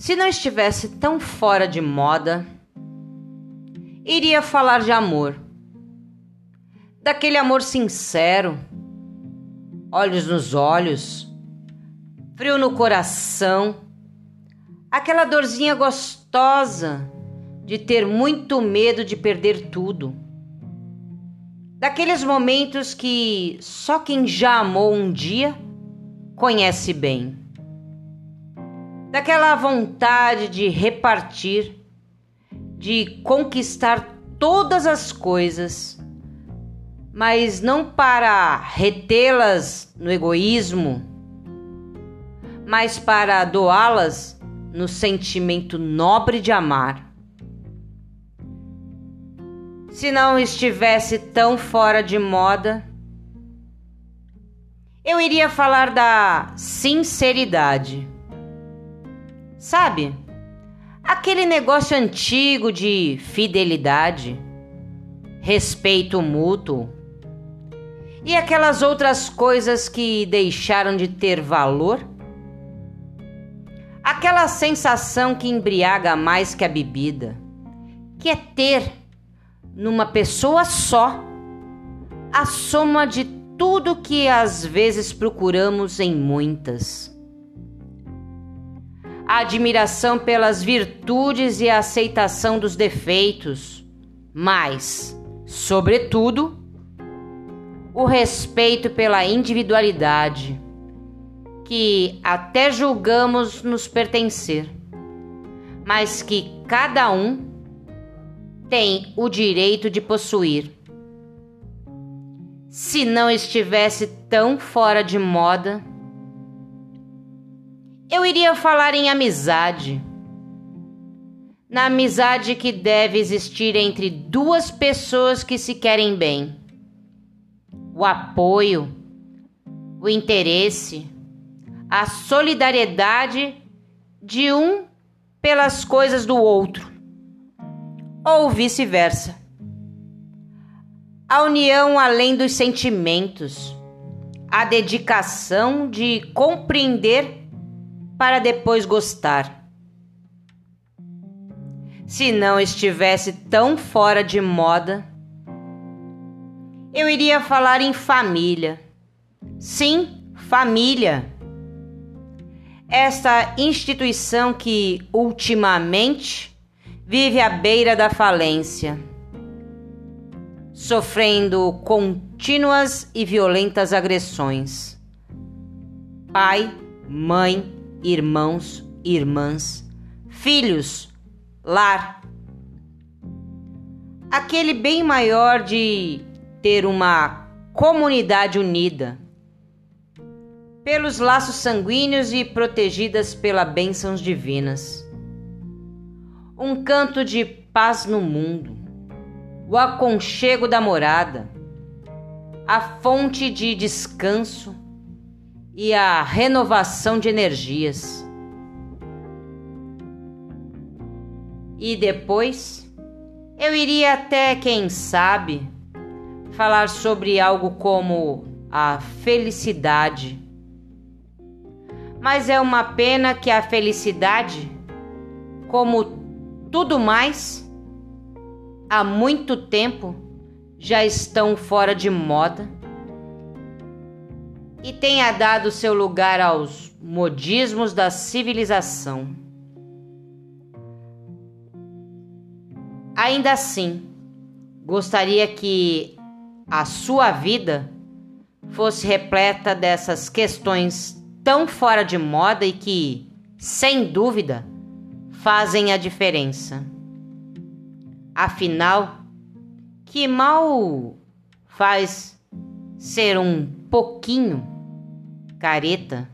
Se não estivesse tão fora de moda, iria falar de amor. Daquele amor sincero, olhos nos olhos, frio no coração, aquela dorzinha gostosa de ter muito medo de perder tudo. Daqueles momentos que só quem já amou um dia conhece bem daquela vontade de repartir, de conquistar todas as coisas, mas não para retê-las no egoísmo, mas para doá-las no sentimento nobre de amar. Se não estivesse tão fora de moda, eu iria falar da sinceridade. Sabe? Aquele negócio antigo de fidelidade, respeito mútuo e aquelas outras coisas que deixaram de ter valor? Aquela sensação que embriaga mais que a bebida, que é ter numa pessoa só a soma de tudo que às vezes procuramos em muitas a admiração pelas virtudes e a aceitação dos defeitos, mas, sobretudo, o respeito pela individualidade, que até julgamos nos pertencer, mas que cada um tem o direito de possuir. Se não estivesse tão fora de moda, eu iria falar em amizade. Na amizade que deve existir entre duas pessoas que se querem bem. O apoio, o interesse, a solidariedade de um pelas coisas do outro, ou vice-versa. A união além dos sentimentos, a dedicação de compreender para depois gostar. Se não estivesse tão fora de moda, eu iria falar em família. Sim, família. Esta instituição que ultimamente vive à beira da falência, sofrendo contínuas e violentas agressões. Pai, mãe, irmãos, irmãs, filhos, lar. Aquele bem maior de ter uma comunidade unida, pelos laços sanguíneos e protegidas pelas bênçãos divinas. Um canto de paz no mundo, o aconchego da morada, a fonte de descanso e a renovação de energias. E depois eu iria até, quem sabe, falar sobre algo como a felicidade. Mas é uma pena que a felicidade, como tudo mais, há muito tempo já estão fora de moda e tenha dado seu lugar aos modismos da civilização. Ainda assim, gostaria que a sua vida fosse repleta dessas questões tão fora de moda e que, sem dúvida, fazem a diferença. Afinal, que mal faz ser um pouquinho careta